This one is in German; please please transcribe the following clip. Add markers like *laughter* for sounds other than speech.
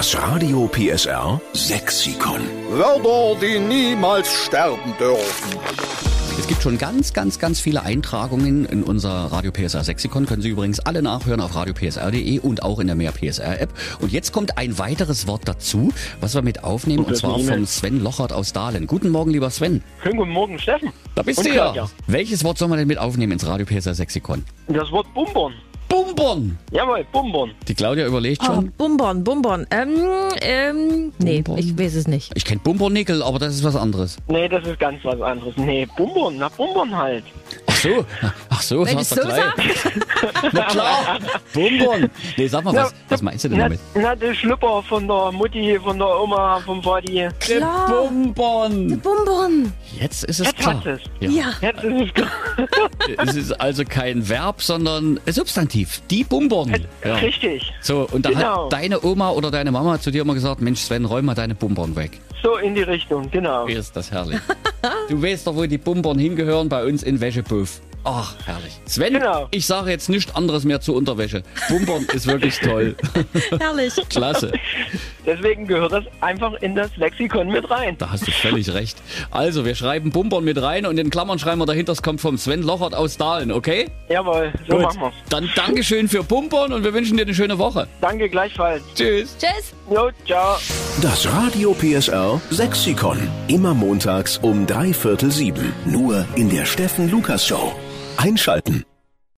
Das Radio PSR Sexikon. Wörter, die niemals sterben dürfen. Es gibt schon ganz, ganz, ganz viele Eintragungen in unser Radio PSR Sexikon. Können Sie übrigens alle nachhören auf radiopsr.de und auch in der Mehr PSR App. Und jetzt kommt ein weiteres Wort dazu, was wir mit aufnehmen, und zwar vom Sven Lochert aus Dahlen. Guten Morgen, lieber Sven. Schönen guten Morgen, Steffen. Da bist Und du ja. Welches Wort sollen wir denn mit aufnehmen ins Radio PSR Sexikon? Das Wort Bumbon. Bumbon. Jawohl, Bumbon. Die Claudia überlegt Oh, schon. Bumbon, Bumbon. Ähm, ähm, nee, Bumbon. ich weiß es nicht. Ich kenne Bumbernickel, aber das ist was anderes. Nee, das ist ganz was anderes. Nee, Bumbon, na Bumbon halt. Ach so, ach so, Wenn sagst du so gleich. *laughs* Na klar, Bumbon. Nee, sag mal, was, was meinst du denn na, damit? na, der Schlüpper von der Mutti, von der Oma, vom Vati. Klar. Bumbon. Bumbon. Jetzt ist es Jetzt klar. hat es. Ja. Jetzt ist es klar. *laughs* Es ist also kein Verb, sondern Substantiv. Die Bumbon. Ja. Richtig. So, und da Genau. hat deine Oma oder deine Mama zu dir immer gesagt, Mensch Sven, räum mal deine Bumbon weg. So in die Richtung, genau. Wie ist das herrlich. du weißt doch, wo die Bumbon hingehören, bei uns in Wäschepuff. Ach, herrlich. Sven, Genau. ich sage jetzt nichts anderes mehr zur Unterwäsche. Bumbon ist wirklich toll. *laughs* Herrlich. Klasse. Deswegen gehört das einfach in das Lexikon mit rein. Da hast du völlig recht. Also, wir schreiben Bumbon mit rein und in Klammern schreiben wir dahinter, es kommt vom Sven Lochert aus Dahlen, okay? Jawohl, so Gut. machen wir's. Dann Dankeschön für Bumbon und wir wünschen dir eine schöne Woche. Danke gleichfalls. Tschüss. Tschüss. Jo, ciao. Das Radio PSR Sexikon. Immer montags um drei Viertel sieben. Nur in der Steffen Lukas Show. Einschalten.